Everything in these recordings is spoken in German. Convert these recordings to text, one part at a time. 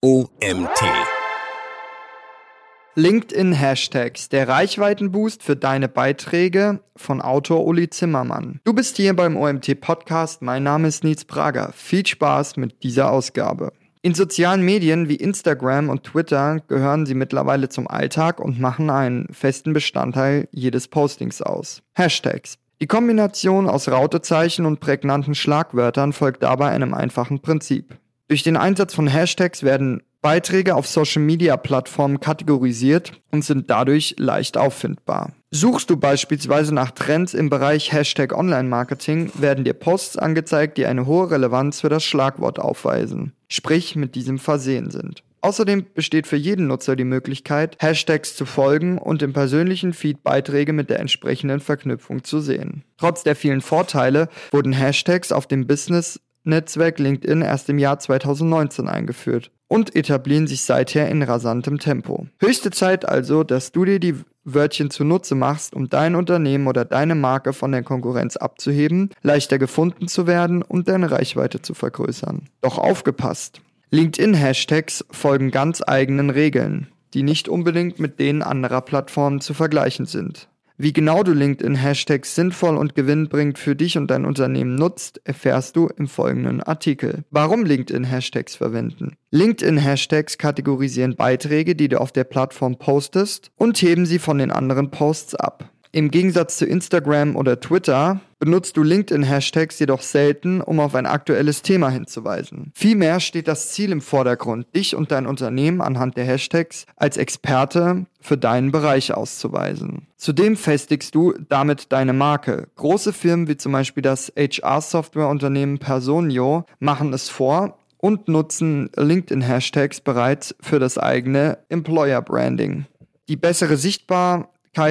OMT. LinkedIn Hashtags, der Reichweitenboost für deine Beiträge von Autor Uli Zimmermann. Du bist hier beim OMT Podcast. Mein Name ist Nils Prager. Viel Spaß mit dieser Ausgabe. In sozialen Medien wie Instagram und Twitter gehören sie mittlerweile zum Alltag und machen einen festen Bestandteil jedes Postings aus. Hashtags. Die Kombination aus Rautezeichen und prägnanten Schlagwörtern folgt dabei einem einfachen Prinzip. Durch den Einsatz von Hashtags werden Beiträge auf Social-Media-Plattformen kategorisiert und sind dadurch leicht auffindbar. Suchst du beispielsweise nach Trends im Bereich Hashtag Online-Marketing, werden dir Posts angezeigt, die eine hohe Relevanz für das Schlagwort aufweisen, sprich mit diesem versehen sind. Außerdem besteht für jeden Nutzer die Möglichkeit, Hashtags zu folgen und im persönlichen Feed Beiträge mit der entsprechenden Verknüpfung zu sehen. Trotz der vielen Vorteile wurden Hashtags auf dem Business Netzwerk LinkedIn erst im Jahr 2019 eingeführt und etablieren sich seither in rasantem Tempo. Höchste Zeit also, dass du dir die Wörtchen zunutze machst, um dein Unternehmen oder deine Marke von der Konkurrenz abzuheben, leichter gefunden zu werden und deine Reichweite zu vergrößern. Doch aufgepasst! LinkedIn-Hashtags folgen ganz eigenen Regeln, die nicht unbedingt mit denen anderer Plattformen zu vergleichen sind. Wie genau du LinkedIn-Hashtags sinnvoll und gewinnbringend für dich und dein Unternehmen nutzt, erfährst du im folgenden Artikel. Warum LinkedIn-Hashtags verwenden? LinkedIn-Hashtags kategorisieren Beiträge, die du auf der Plattform postest und heben sie von den anderen Posts ab. Im Gegensatz zu Instagram oder Twitter benutzt du LinkedIn-Hashtags jedoch selten, um auf ein aktuelles Thema hinzuweisen. Vielmehr steht das Ziel im Vordergrund, dich und dein Unternehmen anhand der Hashtags als Experte für deinen Bereich auszuweisen. Zudem festigst du damit deine Marke. Große Firmen wie zum Beispiel das HR-Software-Unternehmen Personio machen es vor und nutzen LinkedIn-Hashtags bereits für das eigene Employer-Branding. Die bessere Sichtbar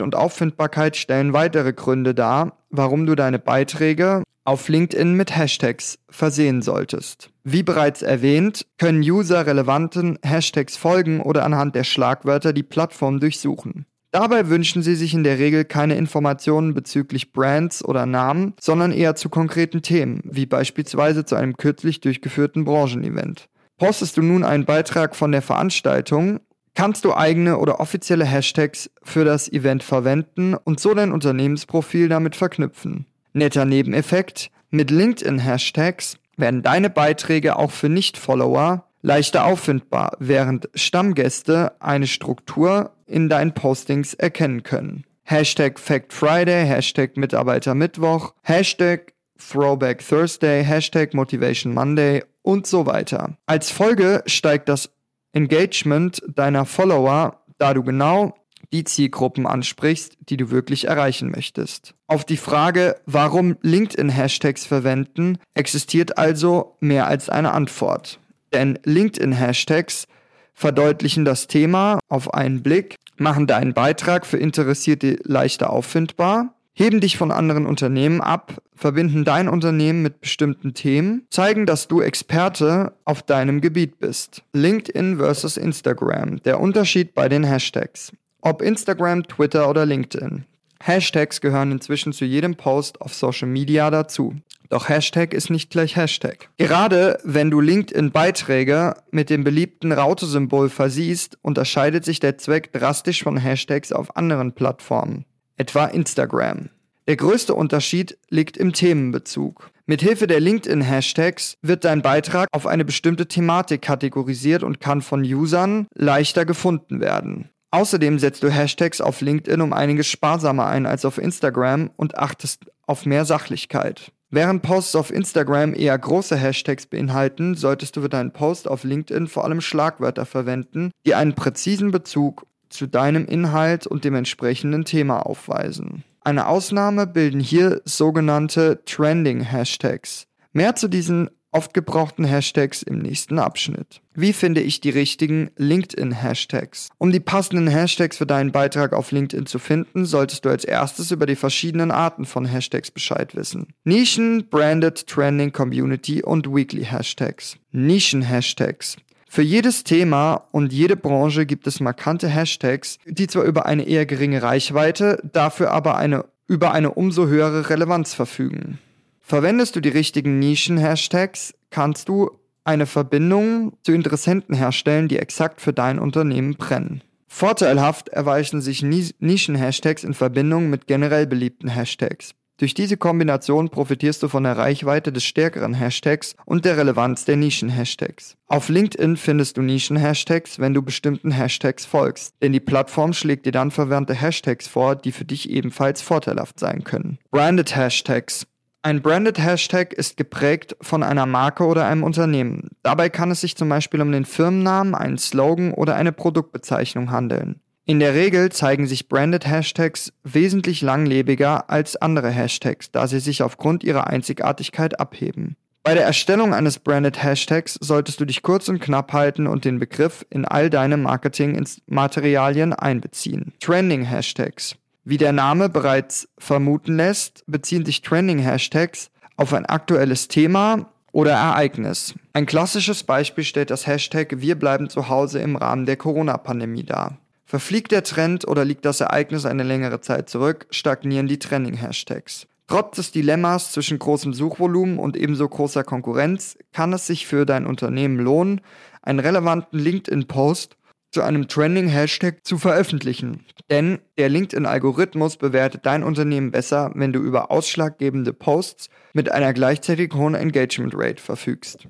und Auffindbarkeit stellen weitere Gründe dar, warum du deine Beiträge auf LinkedIn mit Hashtags versehen solltest. Wie bereits erwähnt, können User relevanten Hashtags folgen oder anhand der Schlagwörter die Plattform durchsuchen. Dabei wünschen sie sich in der Regel keine Informationen bezüglich Brands oder Namen, sondern eher zu konkreten Themen, wie beispielsweise zu einem kürzlich durchgeführten Branchenevent. Postest du nun einen Beitrag von der Veranstaltung, kannst du eigene oder offizielle Hashtags für das Event verwenden und so dein Unternehmensprofil damit verknüpfen. Netter Nebeneffekt, mit LinkedIn-Hashtags werden deine Beiträge auch für Nicht-Follower leichter auffindbar, während Stammgäste eine Struktur in deinen Postings erkennen können. Hashtag Fact Friday, Hashtag Mitarbeiter Mittwoch, Hashtag Throwback Thursday, Hashtag Motivation Monday und so weiter. Als Folge steigt das Engagement deiner Follower, da du genau die Zielgruppen ansprichst, die du wirklich erreichen möchtest. Auf die Frage, warum LinkedIn-Hashtags verwenden, existiert also mehr als eine Antwort. Denn LinkedIn-Hashtags verdeutlichen das Thema auf einen Blick, machen deinen Beitrag für Interessierte leichter auffindbar heben dich von anderen Unternehmen ab, verbinden dein Unternehmen mit bestimmten Themen, zeigen, dass du Experte auf deinem Gebiet bist. LinkedIn versus Instagram. Der Unterschied bei den Hashtags. Ob Instagram, Twitter oder LinkedIn. Hashtags gehören inzwischen zu jedem Post auf Social Media dazu. Doch Hashtag ist nicht gleich Hashtag. Gerade wenn du LinkedIn-Beiträge mit dem beliebten Raute-Symbol versiehst, unterscheidet sich der Zweck drastisch von Hashtags auf anderen Plattformen etwa Instagram. Der größte Unterschied liegt im Themenbezug. Mithilfe der LinkedIn-Hashtags wird dein Beitrag auf eine bestimmte Thematik kategorisiert und kann von Usern leichter gefunden werden. Außerdem setzt du Hashtags auf LinkedIn um einiges sparsamer ein als auf Instagram und achtest auf mehr Sachlichkeit. Während Posts auf Instagram eher große Hashtags beinhalten, solltest du für deinen Post auf LinkedIn vor allem Schlagwörter verwenden, die einen präzisen Bezug zu deinem Inhalt und dem entsprechenden Thema aufweisen. Eine Ausnahme bilden hier sogenannte Trending Hashtags. Mehr zu diesen oft gebrauchten Hashtags im nächsten Abschnitt. Wie finde ich die richtigen LinkedIn-Hashtags? Um die passenden Hashtags für deinen Beitrag auf LinkedIn zu finden, solltest du als erstes über die verschiedenen Arten von Hashtags Bescheid wissen. Nischen, Branded, Trending, Community und Weekly Hashtags. Nischen-Hashtags. Für jedes Thema und jede Branche gibt es markante Hashtags, die zwar über eine eher geringe Reichweite, dafür aber eine, über eine umso höhere Relevanz verfügen. Verwendest du die richtigen Nischen-Hashtags, kannst du eine Verbindung zu Interessenten herstellen, die exakt für dein Unternehmen brennen. Vorteilhaft erweisen sich Nischen-Hashtags in Verbindung mit generell beliebten Hashtags. Durch diese Kombination profitierst du von der Reichweite des stärkeren Hashtags und der Relevanz der Nischen-Hashtags. Auf LinkedIn findest du Nischen-Hashtags, wenn du bestimmten Hashtags folgst, denn die Plattform schlägt dir dann verwandte Hashtags vor, die für dich ebenfalls vorteilhaft sein können. Branded Hashtags ein Branded Hashtag ist geprägt von einer Marke oder einem Unternehmen. Dabei kann es sich zum Beispiel um den Firmennamen, einen Slogan oder eine Produktbezeichnung handeln. In der Regel zeigen sich Branded Hashtags wesentlich langlebiger als andere Hashtags, da sie sich aufgrund ihrer Einzigartigkeit abheben. Bei der Erstellung eines Branded Hashtags solltest du dich kurz und knapp halten und den Begriff in all deine Marketingmaterialien einbeziehen. Trending Hashtags. Wie der Name bereits vermuten lässt, beziehen sich Trending-Hashtags auf ein aktuelles Thema oder Ereignis. Ein klassisches Beispiel stellt das Hashtag Wir bleiben zu Hause im Rahmen der Corona-Pandemie dar. Verfliegt der Trend oder liegt das Ereignis eine längere Zeit zurück, stagnieren die Trending-Hashtags. Trotz des Dilemmas zwischen großem Suchvolumen und ebenso großer Konkurrenz kann es sich für dein Unternehmen lohnen, einen relevanten LinkedIn-Post zu einem Trending-Hashtag zu veröffentlichen. Denn der LinkedIn-Algorithmus bewertet dein Unternehmen besser, wenn du über ausschlaggebende Posts mit einer gleichzeitig hohen Engagement Rate verfügst.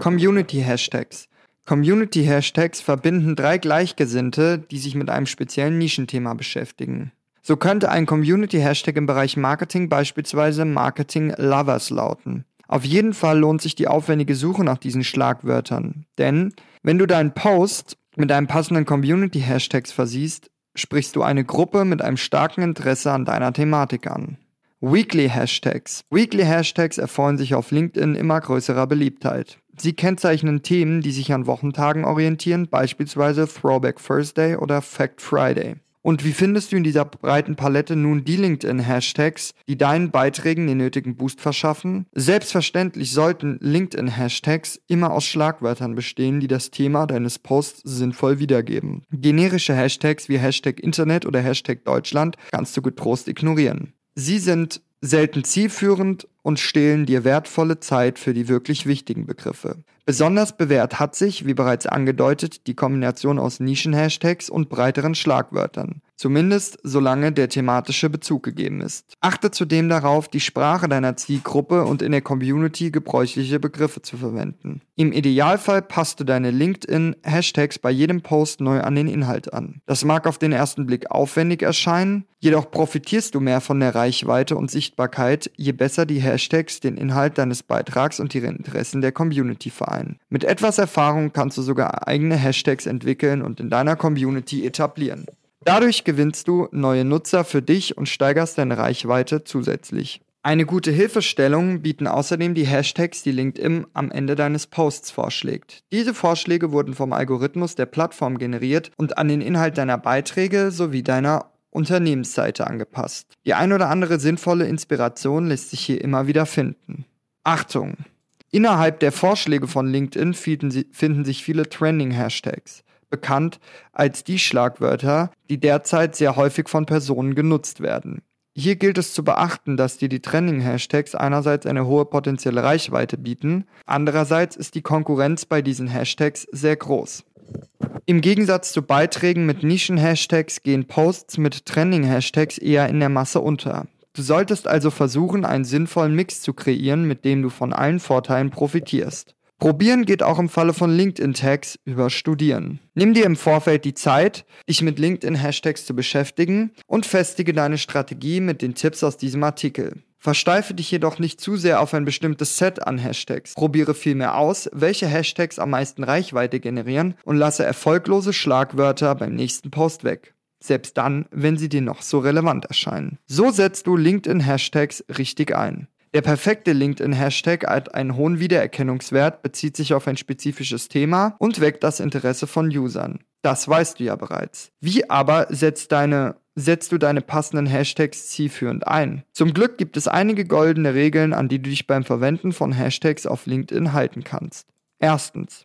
Community-Hashtags. Community-Hashtags verbinden drei Gleichgesinnte, die sich mit einem speziellen Nischenthema beschäftigen. So könnte ein Community-Hashtag im Bereich Marketing beispielsweise Marketing Lovers lauten. Auf jeden Fall lohnt sich die aufwendige Suche nach diesen Schlagwörtern, denn wenn du deinen Post mit einem passenden Community-Hashtags versiehst, sprichst du eine Gruppe mit einem starken Interesse an deiner Thematik an. Weekly Hashtags. Weekly Hashtags erfreuen sich auf LinkedIn immer größerer Beliebtheit. Sie kennzeichnen Themen, die sich an Wochentagen orientieren, beispielsweise Throwback Thursday oder Fact Friday. Und wie findest du in dieser breiten Palette nun die LinkedIn-Hashtags, die deinen Beiträgen den nötigen Boost verschaffen? Selbstverständlich sollten LinkedIn-Hashtags immer aus Schlagwörtern bestehen, die das Thema deines Posts sinnvoll wiedergeben. Generische Hashtags wie Hashtag Internet oder Hashtag Deutschland kannst du getrost ignorieren. Sie sind selten zielführend und stehlen dir wertvolle Zeit für die wirklich wichtigen Begriffe. Besonders bewährt hat sich, wie bereits angedeutet, die Kombination aus Nischen-Hashtags und breiteren Schlagwörtern. Zumindest solange der thematische Bezug gegeben ist. Achte zudem darauf, die Sprache deiner Zielgruppe und in der Community gebräuchliche Begriffe zu verwenden. Im Idealfall passt du deine LinkedIn-Hashtags bei jedem Post neu an den Inhalt an. Das mag auf den ersten Blick aufwendig erscheinen, jedoch profitierst du mehr von der Reichweite und Sichtbarkeit, je besser die Hashtags den Inhalt deines Beitrags und die Interessen der Community vereinen. Mit etwas Erfahrung kannst du sogar eigene Hashtags entwickeln und in deiner Community etablieren. Dadurch gewinnst du neue Nutzer für dich und steigerst deine Reichweite zusätzlich. Eine gute Hilfestellung bieten außerdem die Hashtags, die LinkedIn am Ende deines Posts vorschlägt. Diese Vorschläge wurden vom Algorithmus der Plattform generiert und an den Inhalt deiner Beiträge sowie deiner Unternehmensseite angepasst. Die ein oder andere sinnvolle Inspiration lässt sich hier immer wieder finden. Achtung! Innerhalb der Vorschläge von LinkedIn finden sich viele Trending-Hashtags bekannt als die Schlagwörter, die derzeit sehr häufig von Personen genutzt werden. Hier gilt es zu beachten, dass dir die Trending-Hashtags einerseits eine hohe potenzielle Reichweite bieten, andererseits ist die Konkurrenz bei diesen Hashtags sehr groß. Im Gegensatz zu Beiträgen mit Nischen-Hashtags gehen Posts mit Trending-Hashtags eher in der Masse unter. Du solltest also versuchen, einen sinnvollen Mix zu kreieren, mit dem du von allen Vorteilen profitierst. Probieren geht auch im Falle von LinkedIn-Tags über Studieren. Nimm dir im Vorfeld die Zeit, dich mit LinkedIn-Hashtags zu beschäftigen und festige deine Strategie mit den Tipps aus diesem Artikel. Versteife dich jedoch nicht zu sehr auf ein bestimmtes Set an Hashtags. Probiere vielmehr aus, welche Hashtags am meisten Reichweite generieren und lasse erfolglose Schlagwörter beim nächsten Post weg. Selbst dann, wenn sie dir noch so relevant erscheinen. So setzt du LinkedIn-Hashtags richtig ein. Der perfekte LinkedIn-Hashtag hat einen hohen Wiedererkennungswert, bezieht sich auf ein spezifisches Thema und weckt das Interesse von Usern. Das weißt du ja bereits. Wie aber setzt, deine, setzt du deine passenden Hashtags zielführend ein? Zum Glück gibt es einige goldene Regeln, an die du dich beim Verwenden von Hashtags auf LinkedIn halten kannst. Erstens.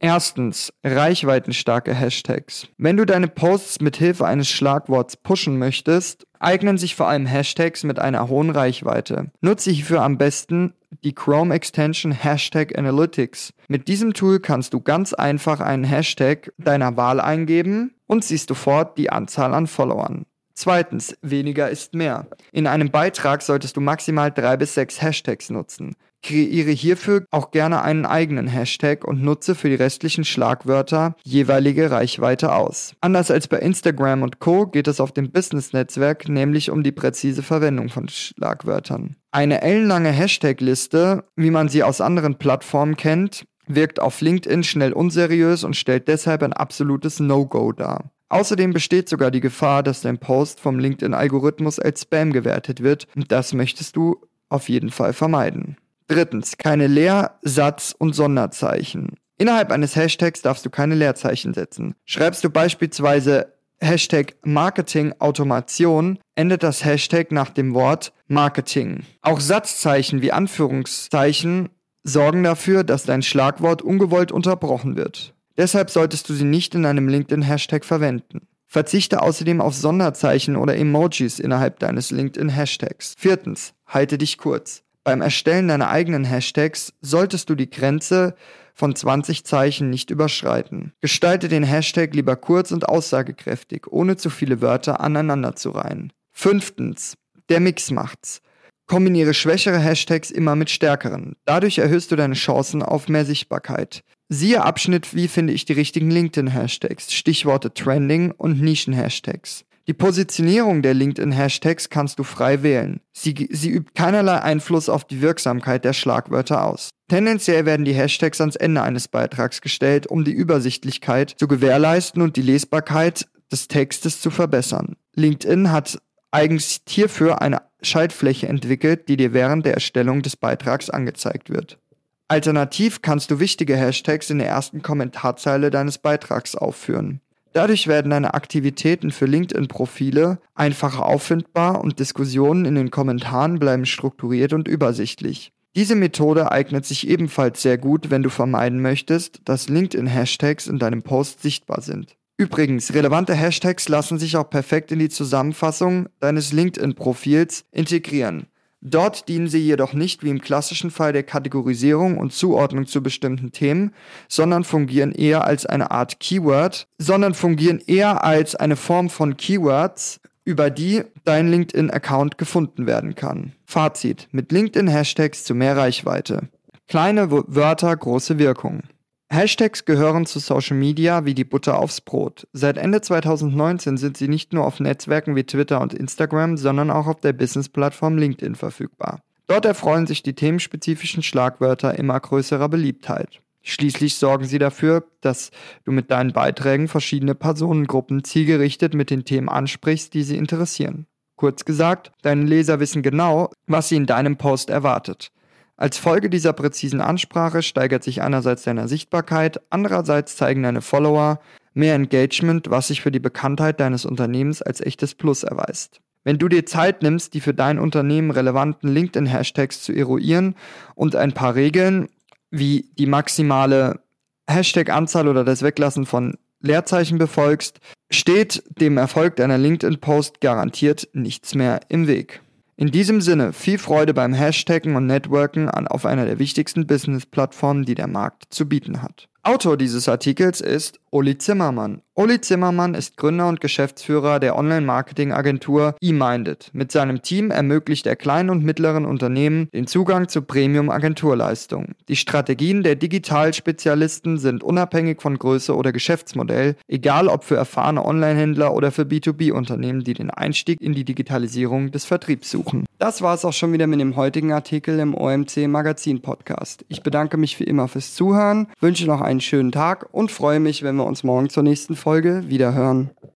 Erstens, reichweitenstarke Hashtags. Wenn du deine Posts mit Hilfe eines Schlagworts pushen möchtest, eignen sich vor allem Hashtags mit einer hohen Reichweite. Nutze hierfür am besten die Chrome Extension Hashtag Analytics. Mit diesem Tool kannst du ganz einfach einen Hashtag deiner Wahl eingeben und siehst sofort die Anzahl an Followern. Zweitens, weniger ist mehr. In einem Beitrag solltest du maximal drei bis sechs Hashtags nutzen. Kreiere hierfür auch gerne einen eigenen Hashtag und nutze für die restlichen Schlagwörter jeweilige Reichweite aus. Anders als bei Instagram und Co. geht es auf dem Business-Netzwerk nämlich um die präzise Verwendung von Schlagwörtern. Eine ellenlange Hashtag-Liste, wie man sie aus anderen Plattformen kennt, wirkt auf LinkedIn schnell unseriös und stellt deshalb ein absolutes No-Go dar. Außerdem besteht sogar die Gefahr, dass dein Post vom LinkedIn-Algorithmus als Spam gewertet wird und das möchtest du auf jeden Fall vermeiden. Drittens, keine Leer-, Satz- und Sonderzeichen. Innerhalb eines Hashtags darfst du keine Leerzeichen setzen. Schreibst du beispielsweise Hashtag Marketing Automation, endet das Hashtag nach dem Wort Marketing. Auch Satzzeichen wie Anführungszeichen sorgen dafür, dass dein Schlagwort ungewollt unterbrochen wird. Deshalb solltest du sie nicht in einem LinkedIn-Hashtag verwenden. Verzichte außerdem auf Sonderzeichen oder Emojis innerhalb deines LinkedIn-Hashtags. Viertens, halte dich kurz. Beim Erstellen deiner eigenen Hashtags solltest du die Grenze von 20 Zeichen nicht überschreiten. Gestalte den Hashtag lieber kurz und aussagekräftig, ohne zu viele Wörter aneinander zu reihen. Fünftens, der Mix macht's. Kombiniere schwächere Hashtags immer mit stärkeren. Dadurch erhöhst du deine Chancen auf mehr Sichtbarkeit. Siehe Abschnitt, wie finde ich die richtigen LinkedIn-Hashtags, Stichworte Trending und Nischen-Hashtags. Die Positionierung der LinkedIn-Hashtags kannst du frei wählen. Sie, sie übt keinerlei Einfluss auf die Wirksamkeit der Schlagwörter aus. Tendenziell werden die Hashtags ans Ende eines Beitrags gestellt, um die Übersichtlichkeit zu gewährleisten und die Lesbarkeit des Textes zu verbessern. LinkedIn hat eigens hierfür eine Schaltfläche entwickelt, die dir während der Erstellung des Beitrags angezeigt wird. Alternativ kannst du wichtige Hashtags in der ersten Kommentarzeile deines Beitrags aufführen. Dadurch werden deine Aktivitäten für LinkedIn-Profile einfacher auffindbar und Diskussionen in den Kommentaren bleiben strukturiert und übersichtlich. Diese Methode eignet sich ebenfalls sehr gut, wenn du vermeiden möchtest, dass LinkedIn-Hashtags in deinem Post sichtbar sind. Übrigens, relevante Hashtags lassen sich auch perfekt in die Zusammenfassung deines LinkedIn-Profils integrieren. Dort dienen sie jedoch nicht wie im klassischen Fall der Kategorisierung und Zuordnung zu bestimmten Themen, sondern fungieren eher als eine Art Keyword, sondern fungieren eher als eine Form von Keywords, über die dein LinkedIn-Account gefunden werden kann. Fazit. Mit LinkedIn-Hashtags zu mehr Reichweite. Kleine Wörter, große Wirkung. Hashtags gehören zu Social Media wie die Butter aufs Brot. Seit Ende 2019 sind sie nicht nur auf Netzwerken wie Twitter und Instagram, sondern auch auf der Business-Plattform LinkedIn verfügbar. Dort erfreuen sich die themenspezifischen Schlagwörter immer größerer Beliebtheit. Schließlich sorgen sie dafür, dass du mit deinen Beiträgen verschiedene Personengruppen zielgerichtet mit den Themen ansprichst, die sie interessieren. Kurz gesagt, deine Leser wissen genau, was sie in deinem Post erwartet. Als Folge dieser präzisen Ansprache steigert sich einerseits deine Sichtbarkeit, andererseits zeigen deine Follower mehr Engagement, was sich für die Bekanntheit deines Unternehmens als echtes Plus erweist. Wenn du dir Zeit nimmst, die für dein Unternehmen relevanten LinkedIn-Hashtags zu eruieren und ein paar Regeln wie die maximale Hashtag-Anzahl oder das Weglassen von Leerzeichen befolgst, steht dem Erfolg deiner LinkedIn-Post garantiert nichts mehr im Weg. In diesem Sinne, viel Freude beim Hashtaggen und Networken auf einer der wichtigsten Business-Plattformen, die der Markt zu bieten hat. Autor dieses Artikels ist Uli Zimmermann. Uli Zimmermann ist Gründer und Geschäftsführer der Online-Marketing-Agentur eMinded. Mit seinem Team ermöglicht er kleinen und mittleren Unternehmen den Zugang zu Premium-Agenturleistungen. Die Strategien der Digitalspezialisten sind unabhängig von Größe oder Geschäftsmodell, egal ob für erfahrene Online-Händler oder für B2B-Unternehmen, die den Einstieg in die Digitalisierung des Vertriebs suchen. Das war es auch schon wieder mit dem heutigen Artikel im OMC Magazin Podcast. Ich bedanke mich wie immer fürs Zuhören, wünsche noch einen schönen Tag und freue mich, wenn wir uns morgen zur nächsten Folge wieder hören.